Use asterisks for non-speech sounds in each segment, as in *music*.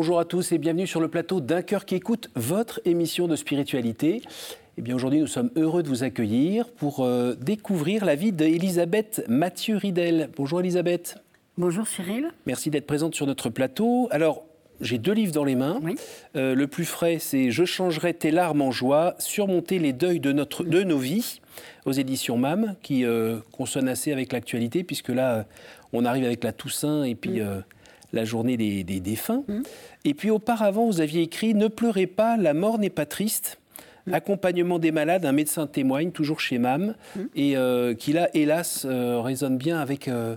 Bonjour à tous et bienvenue sur le plateau d'un cœur qui écoute votre émission de spiritualité. Eh bien aujourd'hui, nous sommes heureux de vous accueillir pour euh, découvrir la vie d'Elisabeth Mathieu Ridel. Bonjour Elisabeth. Bonjour Cyril. Merci d'être présente sur notre plateau. Alors, j'ai deux livres dans les mains. Euh, le plus frais, c'est Je changerai tes larmes en joie, surmonter les deuils de, notre, de nos vies, aux éditions MAM, qui euh, consonnent assez avec l'actualité, puisque là, on arrive avec la Toussaint et puis la journée des, défunts. Mmh. Et puis auparavant, vous aviez écrit Ne pleurez pas, la mort n'est pas triste. Mmh. Accompagnement des malades, un médecin témoigne, toujours chez MAM, mmh. et euh, qui là, hélas, euh, résonne bien avec, euh,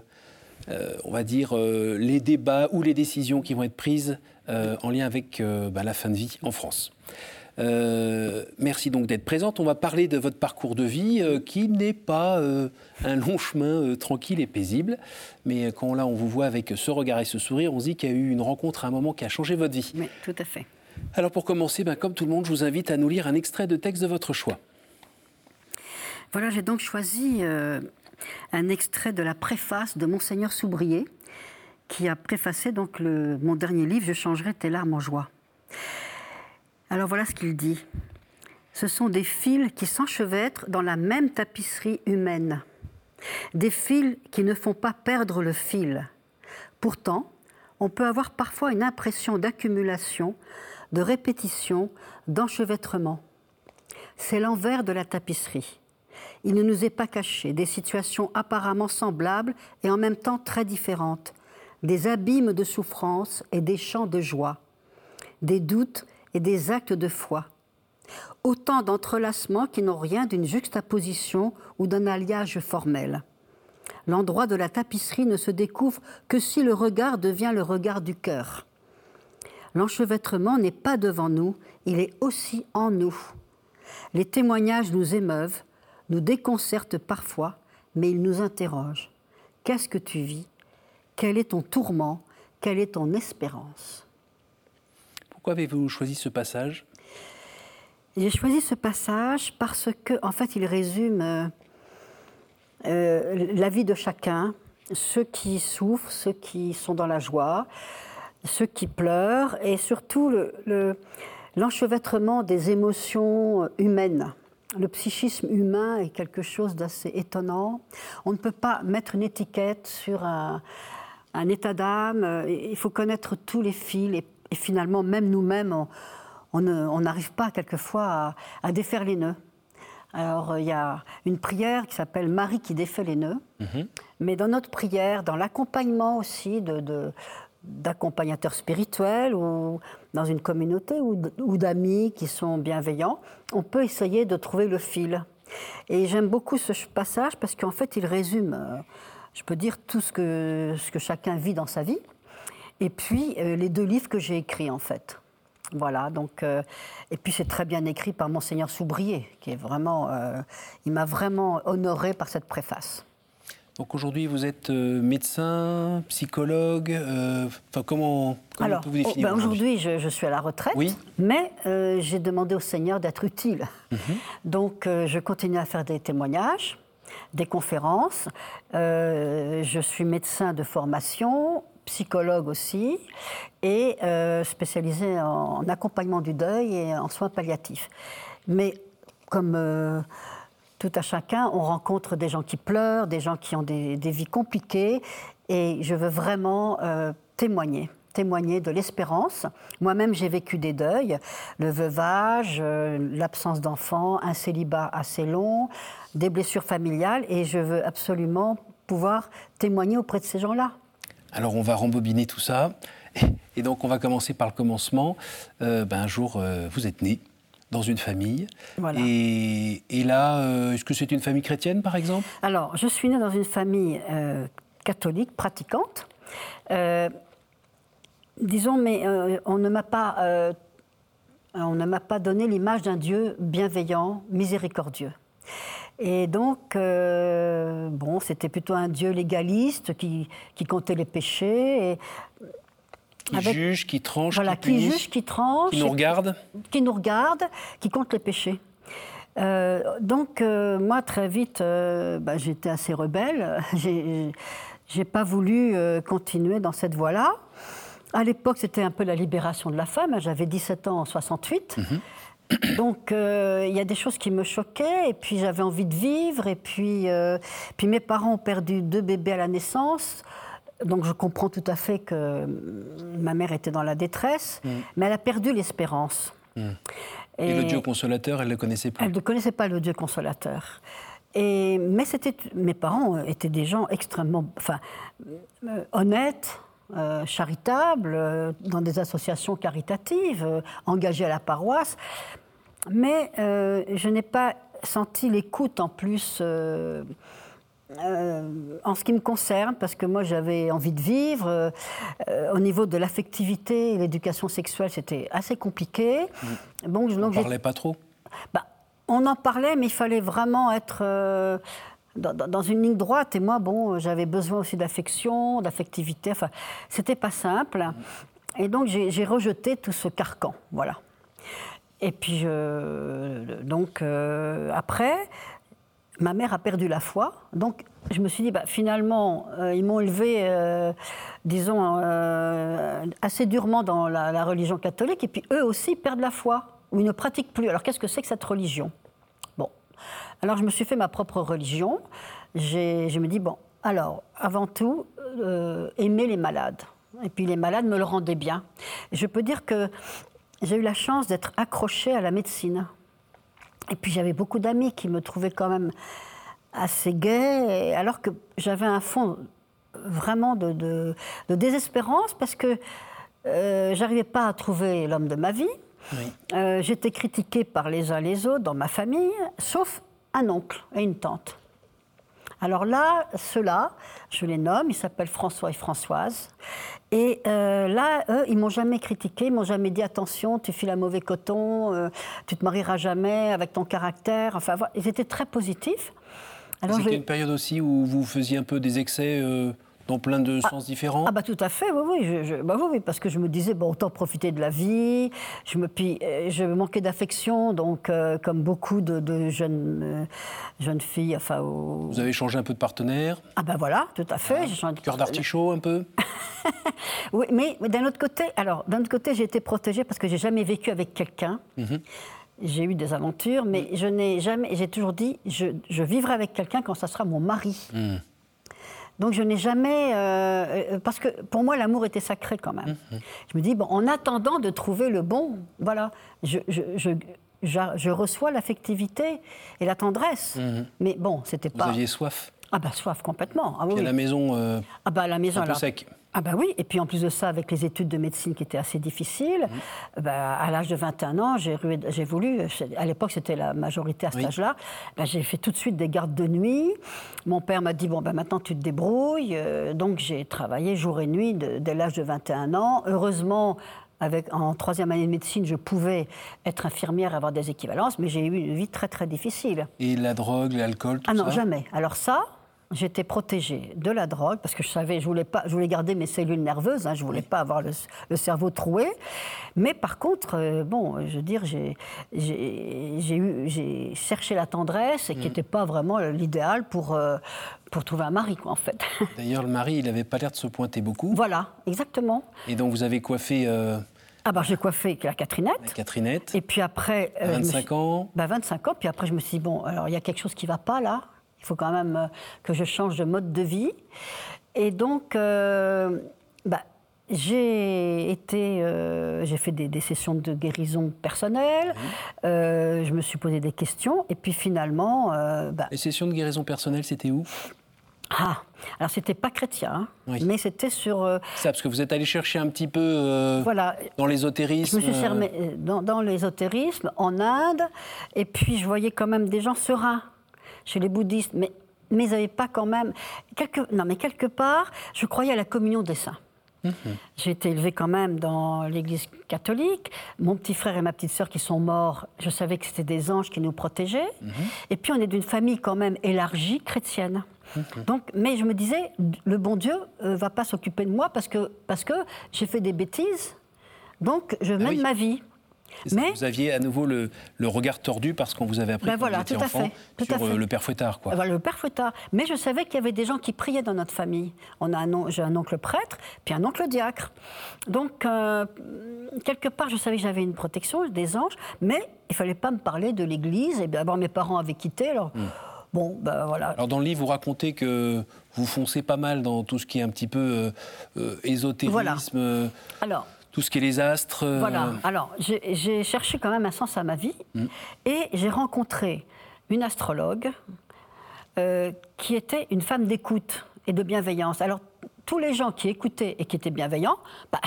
on va dire, les débats ou les décisions qui vont être prises en lien avec bah, la fin de vie en France. Euh, merci donc d'être présente. On va parler de votre parcours de vie euh, qui n'est pas euh, un long chemin tranquille et paisible. Mais quand là, on vous voit avec ce regard et ce sourire, on se dit qu'il y a eu une rencontre à un moment qui a changé votre vie. Oui, tout à fait. Alors pour commencer, ben, comme tout le monde, je vous invite à nous lire un extrait de texte de votre choix. Voilà, j'ai donc choisi un extrait de la préface de Monseigneur Soubrier, qui a préfacé donc le, mon dernier livre, Je changerai tes larmes en joie. Alors voilà ce qu'il dit. Ce sont des fils qui s'enchevêtrent dans la même tapisserie humaine. Des fils qui ne font pas perdre le fil. Pourtant, on peut avoir parfois une impression d'accumulation, de répétition, d'enchevêtrement. C'est l'envers de la tapisserie. Il ne nous est pas caché des situations apparemment semblables et en même temps très différentes, des abîmes de souffrance et des champs de joie, des doutes et des actes de foi. Autant d'entrelacements qui n'ont rien d'une juxtaposition ou d'un alliage formel. L'endroit de la tapisserie ne se découvre que si le regard devient le regard du cœur. L'enchevêtrement n'est pas devant nous, il est aussi en nous. Les témoignages nous émeuvent, nous déconcertent parfois, mais ils nous interrogent. Qu'est-ce que tu vis? Quel est ton tourment? Quelle est ton espérance? Pourquoi avez-vous choisi ce passage? J'ai choisi ce passage parce que, en fait, il résume euh, euh, la vie de chacun, ceux qui souffrent, ceux qui sont dans la joie, ceux qui pleurent, et surtout l'enchevêtrement des émotions humaines. Le psychisme humain est quelque chose d'assez étonnant. On ne peut pas mettre une étiquette sur un, état d'âme. Il faut connaître tous les fils, et finalement, même nous-mêmes, on n'arrive pas quelquefois à, défaire les nœuds. Alors, il y a une prière qui s'appelle Marie qui défait les nœuds. Mhm. Mais dans notre prière, dans l'accompagnement aussi de, d'accompagnateurs spirituels ou dans une communauté ou d'amis qui sont bienveillants, on peut essayer de trouver le fil. Et j'aime beaucoup ce passage parce qu'en fait, il résume, euh, je peux dire, tout ce que, ce que chacun vit dans sa vie et puis euh, les deux livres que j'ai écrits en fait. Voilà, donc, euh, et puis c'est très bien écrit par Monseigneur Soubrier, qui est vraiment, euh, il m'a vraiment honoré par cette préface. Donc aujourd'hui, vous êtes médecin, psychologue, enfin comment, Alors, vous définir ben Aujourd'hui, je, suis à la retraite, oui. mais j'ai demandé au Seigneur d'être utile. Mhm. Donc je continue à faire des témoignages, des conférences. je suis médecin de formation, psychologue aussi, et euh, spécialisée en, accompagnement du deuil et en soins palliatifs. Mais comme euh, tout à chacun, on rencontre des gens qui pleurent, des gens qui ont des, vies compliquées, et je veux vraiment euh, témoigner témoigner de l'espérance. Moi-même, j'ai vécu des deuils, le veuvage, l'absence d'enfants, un célibat assez long, des blessures familiales, et je veux absolument pouvoir témoigner auprès de ces gens-là. Alors on va rembobiner tout ça. Et donc on va commencer par le commencement. Euh, ben, un jour, euh, vous êtes né dans une famille. Et, là, euh, est-ce que c'est une famille chrétienne par exemple? Alors, je suis née dans une famille catholique, pratiquante. disons, mais on ne m'a pas... on ne m'a pas donné l'image d'un Dieu bienveillant, miséricordieux. Et donc, euh, bon, c'était plutôt un Dieu légaliste qui, qui comptait les péchés. Et qui juge, qui tranche, voilà, qui, juge, qui tranche, qui nous regarde, qui nous regarde, qui compte les péchés. Euh, donc euh, moi très vite, bah, j'étais assez rebelle. *laughs* J'ai pas voulu continuer dans cette voie-là. À l'époque, c'était un peu la libération de la femme. J'avais 17 ans en 68. Donc, euh, il y a des choses qui me choquaient, et puis j'avais envie de vivre, et puis, euh, puis mes parents ont perdu deux bébés à la naissance. Donc, je comprends tout à fait que ma mère était dans la détresse, mm. mais elle a perdu l'espérance. Mm. Et, le Dieu consolateur, elle ne le connaissait pas Elle ne connaissait pas le Dieu consolateur. Et, mais mes parents étaient des gens extrêmement enfin, euh, honnêtes, euh, charitables, euh, dans des associations caritatives, engagés à la paroisse. Mais je n'ai pas senti l'écoute en plus en ce qui me concerne, parce que moi j'avais envie de vivre. au niveau de l'affectivité et l'éducation sexuelle, c'était assez compliqué. Mmh. Donc, ne parlait pas trop? Bah, on en parlait, mais il fallait vraiment être euh, dans, une ligne droite. Et moi, bon, j'avais besoin aussi d'affection, d'affectivité. Enfin, c'était pas simple. Et donc, j'ai rejeté tout ce carcan. Voilà. Et puis, donc, euh, après, ma mère a perdu la foi. Donc, je me suis dit, bah, finalement, euh, ils m'ont élevé, disons, assez durement dans la, religion catholique. Et puis, eux aussi perdent la foi, ou ils ne pratiquent plus. Alors, qu'est-ce que c'est que cette religion? Alors je me suis fait ma propre religion. Je me dis, bon, alors, avant tout, euh, aimer les malades. Et puis les malades me le rendaient bien. je peux dire que j'ai eu la chance d'être accrochée à la médecine. Et puis j'avais beaucoup d'amis qui me trouvaient quand même assez gay, alors que j'avais un fond vraiment de, désespérance parce que euh, j'arrivais pas à trouver l'homme de ma vie. Euh, j'étais critiquée par les uns les autres dans ma famille, sauf un oncle et une tante. Alors là, ceux-là, je les nomme, ils s'appellent François et Françoise. Et euh, là, eux, ils m'ont jamais critiqué, ils m'ont jamais dit attention, tu files un mauvais coton, euh, tu te marieras jamais avec ton caractère. Enfin, ils étaient très positifs. C'était une période aussi où vous faisiez un peu des excès euh, dans plein de ah, sens différents Ah bah tout à fait, oui, oui, bah oui, parce que je me disais, bon, autant profiter de la vie, je, me, puis, euh, je manquais d'affection, donc euh, comme beaucoup de, jeunes, euh, jeunes filles, enfin... Vous avez changé un peu de partenaire Ah bah voilà, tout à fait. Ah, cœur d'artichaut un peu *laughs* Oui, mais, d'un autre côté, alors, d'un autre côté, j'ai été protégée parce que j'ai jamais vécu avec quelqu'un. Mhm. J'ai eu des aventures, mais je n'ai jamais, j'ai toujours dit, je, je, vivrai avec quelqu'un quand ça sera mon mari. Mhm. Donc je n'ai jamais... Euh, euh, parce que pour moi, l'amour était sacré quand même. Mhm. Je me dis, bon, en attendant de trouver le bon, voilà, je, je, je, reçois l'affectivité et la tendresse. Mhm. Mais bon, c'était pas... Vous aviez soif? Ah bah soif complètement. Ah, oui. la maison, euh, ah bah, la maison un peu sec. Ah ben oui, et puis en plus de ça, avec les études de médecine qui étaient assez difficiles, mmh. bah, à l'âge de 21 ans, j'ai voulu, à l'époque c'était la majorité à cet âge-là, bah, j'ai fait tout de suite des gardes de nuit. Mon père m'a dit, bon ben maintenant tu te débrouilles, euh, donc j'ai travaillé jour et nuit dès l'âge de 21 ans. Heureusement, avec, en troisième année de médecine, je pouvais être infirmière, avoir des équivalences, mais j'ai eu une vie très très difficile. Et la drogue, l'alcool, tout ça Ah non, jamais. Alors ça, j'étais protégée de la drogue parce que je savais, je voulais pas, je voulais garder mes cellules nerveuses, hein, je voulais pas avoir le, cerveau troué. Mais par contre, euh, bon, je veux dire, j'ai, j'ai, cherché la tendresse et qui n'était mm. pas vraiment l'idéal pour, euh, pour trouver un mari, quoi, en fait. *laughs* D'ailleurs, le mari, il n'avait pas l'air de se pointer beaucoup. Voilà, exactement. Et donc, vous avez coiffé. Euh, ah bah j'ai coiffé la Catherinette. La Catherinette. Et puis après... 25 ans bah 25 ans, puis après je me suis dit, bon, alors il y a quelque chose qui ne va pas là. Il faut quand même euh, que je change de mode de vie. Et donc, euh, bah, j'ai été, euh, j'ai fait des, sessions de guérison personnelle. je me suis posé des questions, et puis finalement. Bah Les sessions de guérison personnelle, c'était où? Ah, alors c'était pas chrétien, hein, mais c'était sur. Ça, parce que vous êtes allé chercher un petit peu voilà, dans l'ésotérisme. Je me suis fermée dans, dans l'ésotérisme, en Inde, et puis je voyais quand même des gens sereins chez les bouddhistes, mais, mais ils n'avaient pas quand même. Quelque, non, mais quelque part, je croyais à la communion des saints. Mhm. J'ai été élevée quand même dans l'église catholique. Mon petit frère et ma petite sœur qui sont morts, je savais que c'était des anges qui nous protégeaient. Mhm. Et puis on est d'une famille quand même élargie, chrétienne. Mhm. Donc, mais je me disais, le bon Dieu ne euh, va pas s'occuper de moi parce que, parce que j'ai fait des bêtises. Donc je ah mène ma vie. Mais, vous aviez à nouveau le, regard tordu parce qu'on vous avait appris ben voilà, tout à fait, tout sur à fait. le père Fouettard. Quoi. Voilà, le père Fouettard. Mais je savais qu'il y avait des gens qui priaient dans notre famille. On a un, j'ai un oncle prêtre, puis un oncle diacre. Donc, euh, quelque part, je savais que j'avais une protection, des anges, mais il fallait pas me parler de l'église. Et d'abord, mes parents avaient quitté, alors... Hmm. Bon, ben voilà. Alors dans le livre, vous racontez que vous foncez pas mal dans tout ce qui est un petit peu euh, euh, ésotérisme. Voilà. Alors, tout ce qui est les astres. Euh, voilà. Alors, j'ai cherché quand même un sens à ma vie mm. et j'ai rencontré une astrologue euh, qui était une femme d'écoute et de bienveillance. Alors, tous les gens qui écoutaient et qui étaient bienveillants, bah,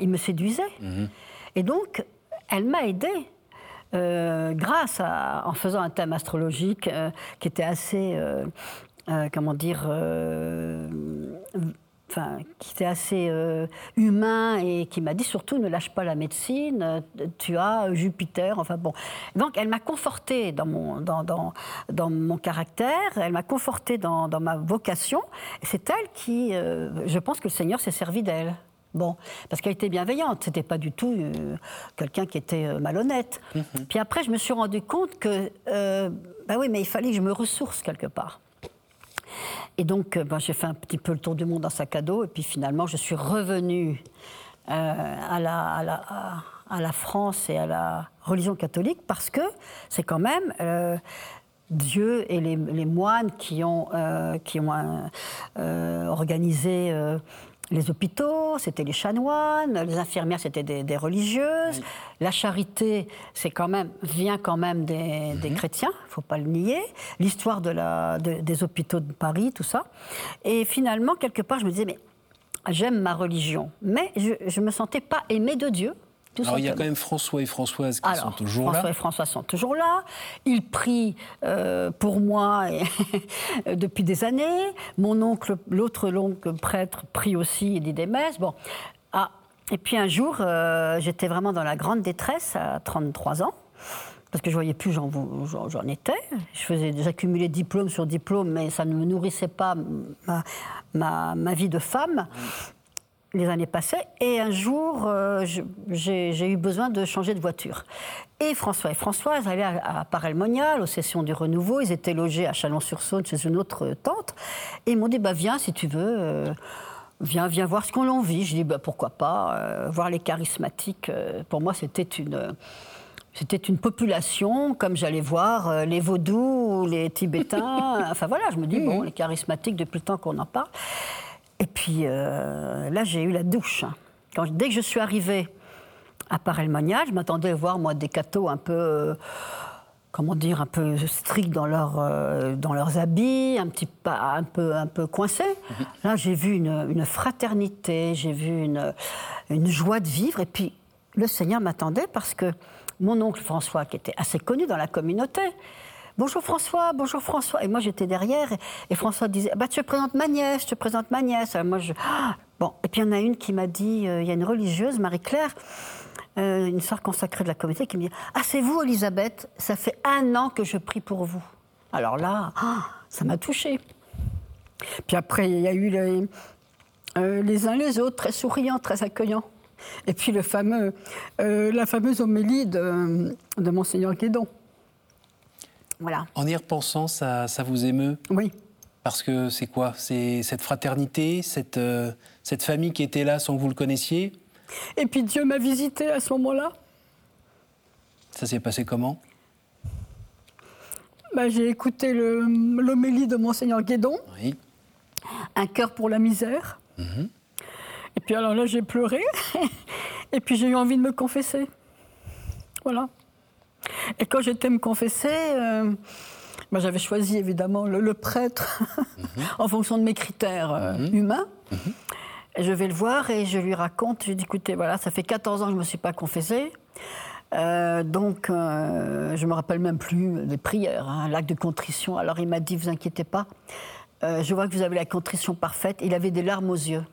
ils me séduisaient. Mm-hmm. Et donc, elle m'a aidée. Euh, grâce à, en faisant un thème astrologique qui était assez, comment dire, enfin, qui était assez euh, humain et qui m'a dit surtout ne lâche pas la médecine, euh, tu as Jupiter, enfin bon. Donc elle m'a confortée dans mon, dans, dans, dans, mon caractère, elle m'a confortée dans, dans, ma vocation, c'est elle qui, euh, je pense que le Seigneur s'est servi d'elle. Bon, parce qu'elle était bienveillante, c'était pas du tout quelqu'un qui était malhonnête. Mm-hmm. Puis après, je me suis rendu compte que, bah oui, mais il fallait que je me ressource quelque part. Et donc, euh, ben, j'ai fait un petit peu le tour du monde dans sac à dos. Et puis finalement, je suis revenue euh, à, la, France et à la religion catholique parce que c'est quand même. Euh, Dieu et les, moines qui ont, qui ont organisé les hôpitaux, c'était les chanoines, les infirmières, c'était des, religieuses. La charité, c'est quand même, vient quand même des, mhm. chrétiens, il ne faut pas le nier. L'histoire de des hôpitaux de Paris, tout ça. Et finalement, quelque part, je me disais, mais j'aime ma religion, mais je ne me sentais pas aimée de Dieu. Alors il y a quand même François et Françoise qui sont toujours là. François et Françoise sont toujours là. Ils prient euh, pour moi *laughs* depuis des années. Mon oncle, l'autre oncle prêtre, prie aussi et dit des messes. Bon. Ah. Et puis un jour, euh, j'étais vraiment dans la grande détresse à 33 ans parce que je voyais plus j'en, j'en étais. Je faisais, j'accumulais diplôme sur diplôme, mais ça ne me nourrissait pas ma, ma, ma vie de femme les années passaient, et un jour, euh, j'ai eu besoin de changer de voiture. Et François et Françoise allaient à, à Parelmonial, aux sessions du Renouveau. Ils étaient logés à Chalon-sur-Saône, chez une autre tante. Et ils m'ont dit bah, Viens, si tu veux, euh, viens, viens voir ce qu'on en vit. Je dis bah, Pourquoi pas euh, Voir les charismatiques. pour moi, c'était une. C'était une population, comme j'allais voir les vaudous, les Tibétains. *laughs* enfin voilà, je me dis, bon, les charismatiques, depuis le temps qu'on en parle. Et puis euh, là, j'ai eu la douche. Quand, dès que je suis arrivée à Parelmonial, je m'attendais à voir, moi, des cathos un peu. Euh, comment dire, un peu stricts dans, leur, euh, dans leurs habits, un, petit, un, peu, un peu coincés. Mhm. Là, j'ai vu une, une fraternité, j'ai vu une, une joie de vivre. Et puis, le Seigneur m'attendait parce que mon oncle François, qui était assez connu dans la communauté, Bonjour François, bonjour François. Et moi j'étais derrière et, François disait bah, Tu présentes ma nièce, je te présente ma nièce. moi, je... *gasps* bon. Et puis il y en a une qui m'a dit euh, Il y a une religieuse, Marie-Claire, euh, une sœur consacrée de la communauté, qui me dit Ah, c'est vous, Elisabeth Ça fait un an que je prie pour vous. Alors là, *gasps* ça m'a touchée. Puis après, il y a eu les, euh, les uns les autres, très souriants, très accueillants. Et puis le fameux, la fameuse homélie de, de Monseigneur Guédon. En y repensant, ça, vous émeut? Oui. Parce que c'est quoi? C'est cette fraternité, cette, euh, cette famille qui était là sans que vous le connaissiez? Et puis Dieu m'a visité à ce moment-là. Ça s'est passé comment? Bah, J'ai écouté l'homélie de Monseigneur Guédon. Oui. Un cœur pour la misère. Mhm. Et puis alors là, j'ai pleuré. *laughs* Et puis j'ai eu envie de me confesser. Voilà. Et quand j'étais me confesser, euh, bah, j'avais choisi évidemment le, prêtre mhm. *laughs* en fonction de mes critères euh, mhm. humains. Mhm. Et je vais le voir et je lui raconte, je lui dis écoutez, voilà, ça fait 14 ans que je ne me suis pas confessée. Euh, donc, je ne me rappelle même plus des prières, hein, l'acte de contrition. Alors il m'a dit, vous inquiétez pas, je vois que vous avez la contrition parfaite. Il avait des larmes aux yeux.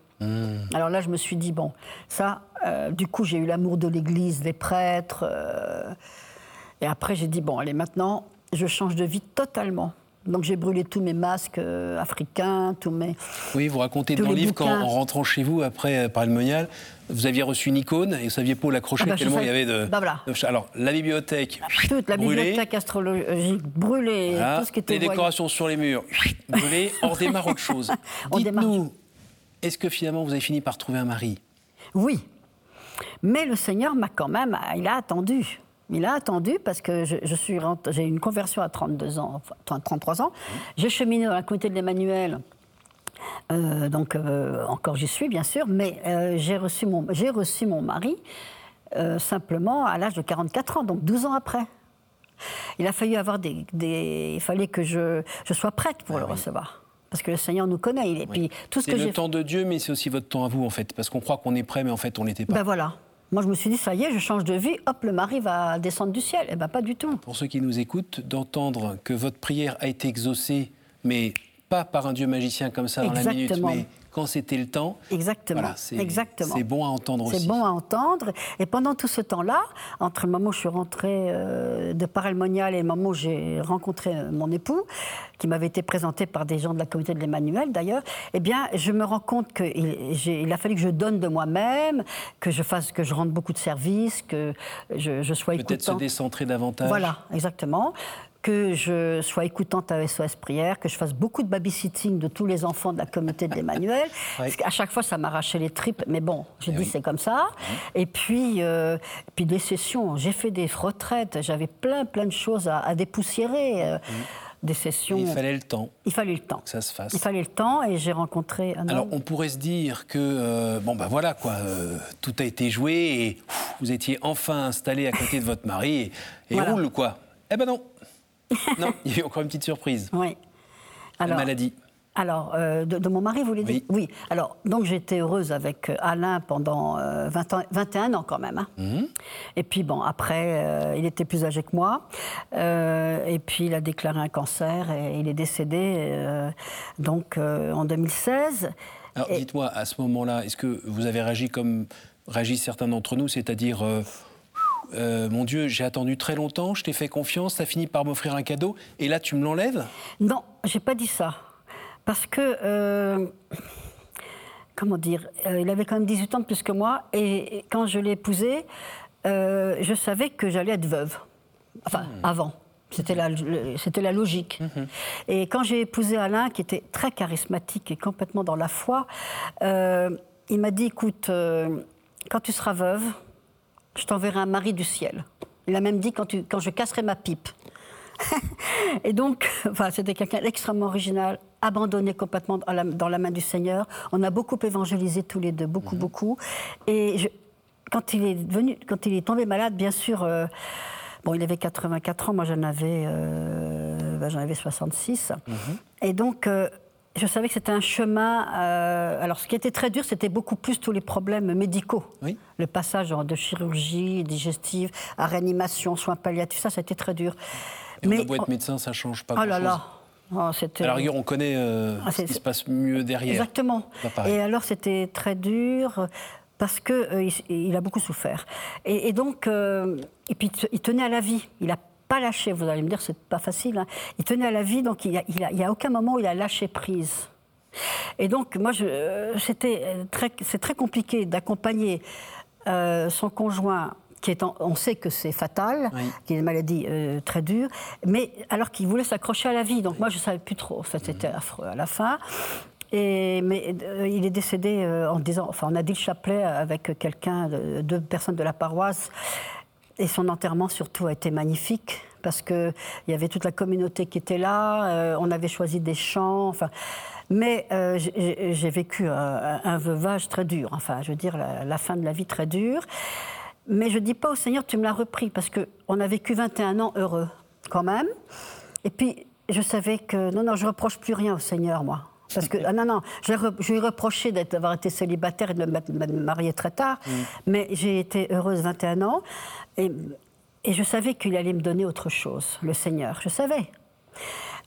Alors là, je me suis dit, bon, ça, du coup, j'ai eu l'amour de l'Église, des prêtres. Et après, j'ai dit, bon, allez, maintenant, je change de vie totalement. Donc j'ai brûlé tous mes masques euh, africains, tous mes. Oui, vous racontez dans le livre qu'en rentrant chez vous après par le monial, vous aviez reçu une icône et vous saviez pas où l'accrocher ah bah, tellement il y avait de. Bah voilà. Alors la bibliothèque. Toute la bibliothèque astrologique brûlée, tout ce qui était. Les décorations sur les murs brûlées. *laughs* On démarre autre chose. Dites-nous, est-ce que finalement vous avez fini par trouver un mari? Oui, mais le Seigneur m'a quand même, il a attendu. Il a attendu parce que je, suis j'ai une conversion à 32 ans, enfin 33 ans. J'ai cheminé dans la communauté de l'Emmanuel. Euh, donc euh, encore j'y suis bien sûr, mais euh, j'ai reçu mon j'ai reçu mon mari simplement à l'âge de 44 ans, donc 12 ans après. Il a fallu avoir des, il fallait que je, je sois prête pour ah le recevoir parce que le Seigneur nous connaît. Et puis tout ce que le temps de Dieu, mais c'est aussi votre temps à vous en fait, parce qu'on croit qu'on est prêt, mais en fait on n'était pas. Ben voilà. Moi, je me suis dit, ça y est, je change de vie, hop, le mari va descendre du ciel. Eh bien, pas du tout. Pour ceux qui nous écoutent, d'entendre que votre prière a été exaucée, mais pas par un Dieu magicien comme ça dans la minute, mais quand c'était le temps. Exactement. c'est bon à entendre aussi. C'est bon à entendre. Et pendant tout ce temps-là, entre le moment où je suis rentrée euh, de Parelmonial et le moment où j'ai rencontré euh, mon époux, qui m'avait été présenté par des gens de la communauté de l'Emmanuel d'ailleurs, eh bien, je me rends compte qu'il il a fallu que je donne de moi-même, que je fasse, que je rende beaucoup de services, que je, je sois Peut-être se décentrer davantage. Voilà, exactement que je sois écoutante à SOS Prière, que je fasse beaucoup de babysitting de tous les enfants de la communauté d'Emmanuel. *laughs* Parce qu'à chaque fois, ça m'arrachait les tripes, mais bon, j'ai eh dit c'est comme ça. Et puis, euh, puis des sessions, j'ai fait des retraites, j'avais plein, plein de choses à, dépoussiérer. Euh, des sessions. il fallait le temps. Il fallait le temps. Que ça se fasse. Il fallait le temps et j'ai rencontré un Alors on pourrait se dire que euh, bon ben voilà quoi, tout a été joué et vous étiez enfin installé à côté de votre mari et, et roule quoi. Eh ben non non, il y a eu encore une petite surprise. Oui. Alors, la maladie. Alors, euh, de, mon mari, vous voulez dire? Oui. Alors, donc j'étais heureuse avec euh, Alain pendant 20 euh, ans, 21 ans quand même. Hein. Mhm. Et puis, bon, après, il était plus âgé que moi. et puis, il a déclaré un cancer et il est décédé donc en 2016. Alors, dites-moi, à ce moment-là, est-ce que vous avez réagi comme réagissent certains d'entre nous, c'est-à-dire euh, mon Dieu, j'ai attendu très longtemps, je t'ai fait confiance, ça finit par m'offrir un cadeau, et là tu me l'enlèves? Non, j'ai pas dit ça. Parce que, euh, comment dire, euh, il avait quand même 18 ans de plus que moi, et, quand je l'ai épousé, je savais que j'allais être veuve. Enfin, hmm. avant. C'était la, c'était la logique. Mhm. Et quand j'ai épousé Alain, qui était très charismatique et complètement dans la foi, il m'a dit, écoute, quand tu seras veuve, je t'enverrai un mari du ciel. Il a même dit quand, tu, quand je casserai ma pipe. *laughs* et donc, *laughs* enfin, c'était quelqu'un d'extrêmement original, abandonné complètement dans la, main du Seigneur. On a beaucoup évangélisé tous les deux, beaucoup, mhm. beaucoup. Et quand il est venu, quand il est tombé malade, bien sûr, euh, bon, il avait 84 ans, moi j'en avais, euh, ben, j'en avais 66. Mhm. Et donc, euh, je savais que c'était un chemin. Euh, alors, ce qui était très dur, c'était beaucoup plus tous les problèmes médicaux. Le passage de chirurgie digestive à réanimation, soins palliatifs, ça, c'était très dur. Et Mais on a beau être médecin, ça change pas. Oh là là. Oh, à la rigueur, on connaît euh, ah, ce qui se passe mieux derrière. Exactement. Et alors, c'était très dur parce qu'il euh, il a beaucoup souffert. Et, donc, et puis, il tenait à la vie. Il a pas lâché. Vous allez me dire, c'est pas facile. Hein. Il tenait à la vie, donc il n'y a, a, aucun moment où il a lâché prise. Et donc, moi, c'était très, c'est très compliqué d'accompagner euh, son conjoint qui est on sait que c'est fatal, qui est une maladie euh, très dure, mais alors qu'il voulait s'accrocher à la vie. Donc moi, je ne savais plus trop. En fait, c'était mm. affreux à la fin. Et, mais euh, il est décédé en disant, enfin, on a dit le chapelet avec quelqu'un, deux personnes de la paroisse. Et son enterrement surtout a été magnifique parce qu'il y avait toute la communauté qui était là, euh, on avait choisi des chants, enfin, mais euh, j'ai vécu un, veuvage très dur, enfin je veux dire la, fin de la vie très dure. Mais je ne dis pas au Seigneur, tu me l'as repris, parce qu'on a vécu 21 ans heureux quand même. Et puis je savais que non, non, je reproche plus rien au Seigneur, moi. Parce que, ah non, non, je, lui ai reproché d'avoir été célibataire et de me marier très tard, mm. mais j'ai été heureuse 21 ans. Et, je savais qu'il allait me donner autre chose, le Seigneur. Je savais.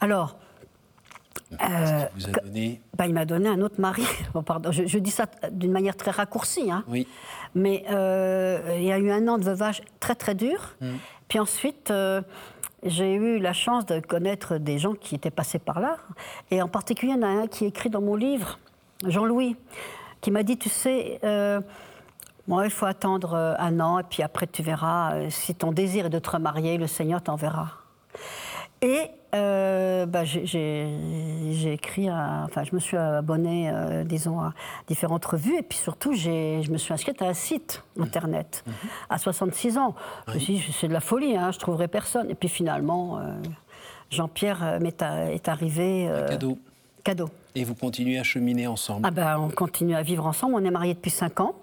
Alors. Euh, donné... bah, il m'a donné un autre mari. *laughs* Bon, pardon, je, dis ça d'une manière très raccourcie. Hein. Oui. Mais euh, il y a eu un an de veuvage très très dur. Mm. Puis ensuite, euh, j'ai eu la chance de connaître des gens qui étaient passés par là. Et en particulier, il y en a un qui écrit dans mon livre, Jean-Louis, qui m'a dit, tu sais, euh, il faut attendre euh, un an, et puis après tu verras, euh, si ton désir est de te remarier, le Seigneur t'enverra. Et euh, bah, j'ai écrit, enfin, je me suis abonnée, disons, à différentes revues, et puis surtout, je me suis inscrite à un site internet mmh. Mmh. à 66 ans. Je me suis dit, c'est de la folie, hein, je trouverai personne. Et puis finalement, Jean-Pierre est, arrivé. cadeau. Cadeau. Et vous continuez à cheminer ensemble ah ben, On continue à vivre ensemble. On est mariés depuis 5 ans.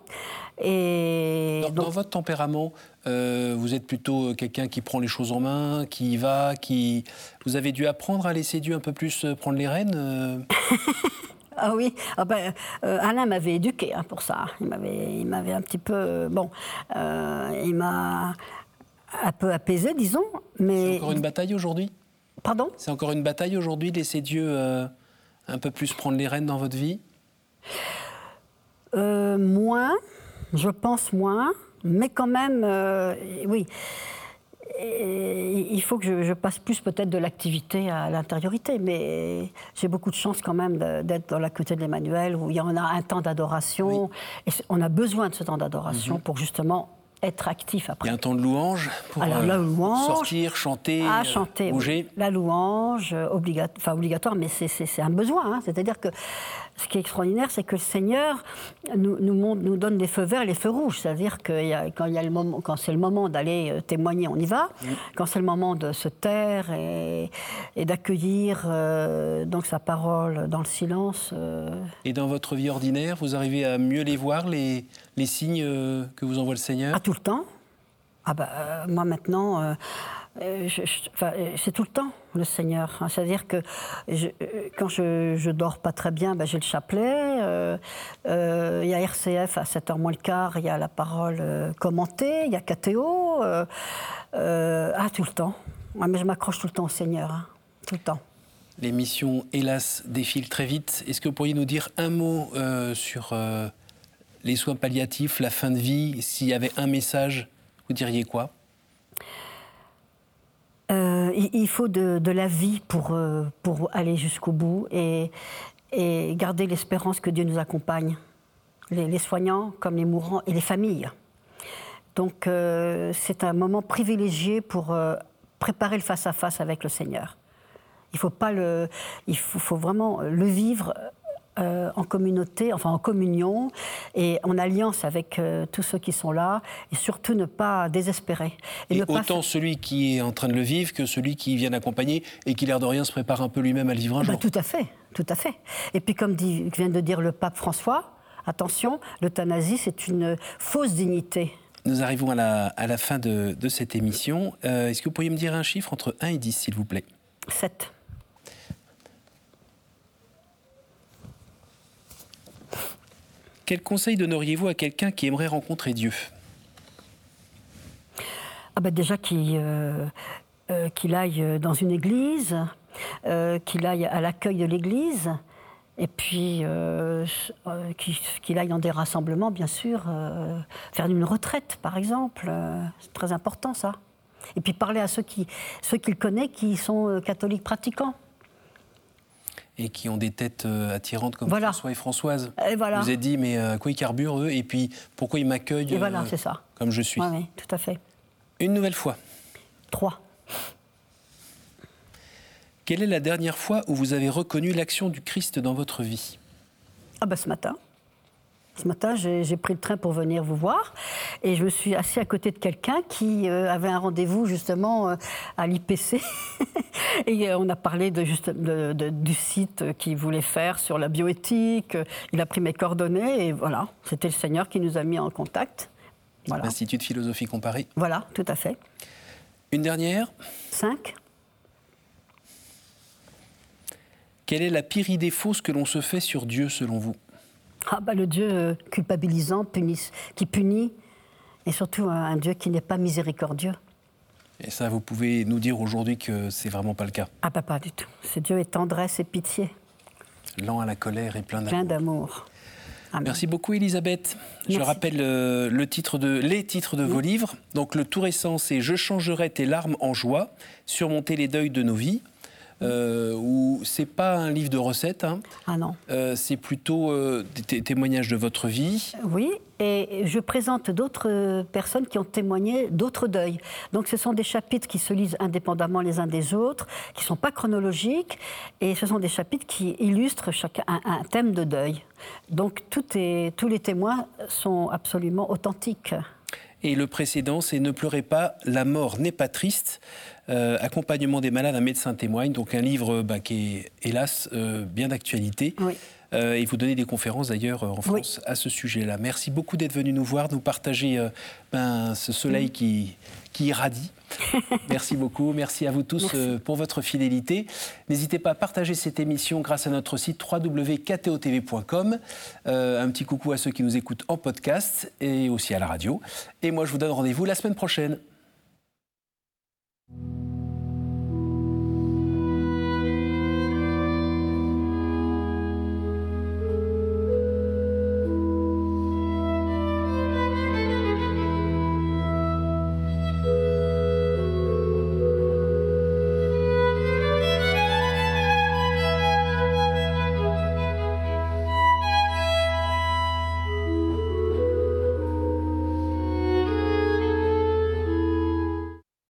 Et dans, votre tempérament, euh, vous êtes plutôt euh, quelqu'un qui prend les choses en main, qui y va, qui. Vous avez dû apprendre à laisser Dieu un peu plus euh, prendre les rênes *laughs* Ah oui, ah ben, Alain m'avait éduqué hein, pour ça. Il m'avait, il m'avait un petit peu, bon, il m'a un peu apaisé, disons. Mais c'est encore une bataille aujourd'hui? Pardon? C'est encore une bataille aujourd'hui de laisser Dieu un peu plus prendre les rênes dans votre vie? moins je pense moins, mais quand même, euh, oui. il faut que je, passe plus peut-être de l'activité à l'intériorité, mais j'ai beaucoup de chance quand même d'être dans la côté de l'Emmanuel où il y en a un temps d'adoration. Et on a besoin de ce temps d'adoration mhm. pour justement être actif après. Il y a un temps de louange pour Alors, la euh, louange, sortir, chanter, ah, chanter bouger. La louange, enfin obligatoire, mais c'est un besoin. Hein. C'est-à-dire que ce qui est extraordinaire, c'est que le Seigneur nous, nous, donne des feux verts et les feux rouges. C'est-à-dire que quand, il y a le moment, quand c'est le moment d'aller euh, témoigner, on y va. Quand c'est le moment de se taire et, d'accueillir euh, donc sa parole dans le silence. Euh. Et dans votre vie ordinaire, vous arrivez à mieux les voir, les, les signes que vous envoie le Seigneur? Ah, tout le temps. Ah bah, moi maintenant euh, euh, c'est tout le temps le Seigneur. Hein. C'est-à-dire que euh, quand je, je dors pas très bien, ben, j'ai le chapelet. Il y a RCF à 7h moins le quart, il y a la parole commentée, il y a KTO. ah, tout le temps. mais je m'accroche tout le temps au Seigneur. Hein. Tout le temps. L'émission, hélas, défile très vite. Est-ce que vous pourriez nous dire un mot sur les soins palliatifs, la fin de vie S'il y avait un message, vous diriez quoi? Euh, il faut de, la vie pour, euh, pour aller jusqu'au bout et, et garder l'espérance que Dieu nous accompagne, les, soignants comme les mourants et les familles. Donc euh, c'est un moment privilégié pour préparer le face-à-face avec le Seigneur. Il faut, pas le, il faut vraiment le vivre euh, en communauté, enfin en communion et en alliance avec euh, tous ceux qui sont là et surtout ne pas désespérer. Et, autant celui qui est en train de le vivre que celui qui vient accompagner et qui, l'air de rien, se prépare un peu lui-même à le vivre un ah bah, jour. tout à fait, tout à fait. Et puis, comme dit, vient de dire le pape François, attention, l'euthanasie, c'est une fausse dignité. Nous arrivons à la, à la fin de, de cette émission. Euh, est-ce que vous pourriez me dire un chiffre entre 1 et 10, s'il vous plaît? 7. Quel conseil donneriez-vous à quelqu'un qui aimerait rencontrer Dieu? Ah bah Déjà euh, euh, qu'il aille dans une église, euh, qu'il aille à l'accueil de l'église, et puis qu'il aille dans des rassemblements, bien sûr, faire une retraite, par exemple. C'est très important, ça. Et puis parler à ceux qu'il ceux connaît qui sont catholiques pratiquants et qui ont des têtes euh, attirantes comme François et Françoise. Et voilà. Vous avez dit, mais à euh, quoi ils carburent eux Et puis, pourquoi ils m'accueillent voilà, euh, ça. comme je suis Oui, tout à fait. Une nouvelle fois. Trois. Quelle est la dernière fois où vous avez reconnu l'action du Christ dans votre vie? Ah ben ce matin. Ce matin, j'ai pris le train pour venir vous voir et je me suis assis à côté de quelqu'un qui euh, avait un rendez-vous justement euh, à l'IPC. *laughs* et euh, on a parlé de, juste, du site qu'il voulait faire sur la bioéthique. Il a pris mes coordonnées et voilà, c'était le Seigneur qui nous a mis en contact. Voilà. L'Institut de philosophie comparée. Voilà, tout à fait. Une dernière Cinq. Quelle est la pire idée fausse que l'on se fait sur Dieu selon vous? Ah bah, le Dieu euh, culpabilisant, qui punit, et surtout un, Dieu qui n'est pas miséricordieux. Et ça, vous pouvez nous dire aujourd'hui que c'est vraiment pas le cas Ah bah, pas du tout. Ce Dieu est tendresse et pitié. Lent à la colère et plein d'amour. Plein d'amour. Merci beaucoup Elisabeth. Je rappelle euh, le titre de, les titres de vos livres. Donc le tout récent c'est Je changerai tes larmes en joie, surmonter les deuils de nos vies euh, où c'est pas un livre de recettes. Hein. Ah non. Euh, c'est plutôt euh, des témoignages de votre vie. Oui, et je présente d'autres personnes qui ont témoigné d'autres deuils. Donc ce sont des chapitres qui se lisent indépendamment les uns des autres, qui ne sont pas chronologiques, et ce sont des chapitres qui illustrent chacun un, thème de deuil. Donc tout est, tous les témoins sont absolument authentiques. Et le précédent, c'est Ne pleurez pas, la mort n'est pas triste. Euh, accompagnement des malades, un médecin témoigne. Donc un livre bah, qui est, hélas, euh, bien d'actualité. Et vous donnez des conférences d'ailleurs en France à ce sujet-là. Merci beaucoup d'être venu nous voir, nous partager ben, ce soleil qui, qui irradie. *laughs* Merci beaucoup. Merci à vous tous pour votre fidélité. N'hésitez pas à partager cette émission grâce à notre site www.ktotv.com. un petit coucou à ceux qui nous écoutent en podcast et aussi à la radio. Et moi, je vous donne rendez-vous la semaine prochaine.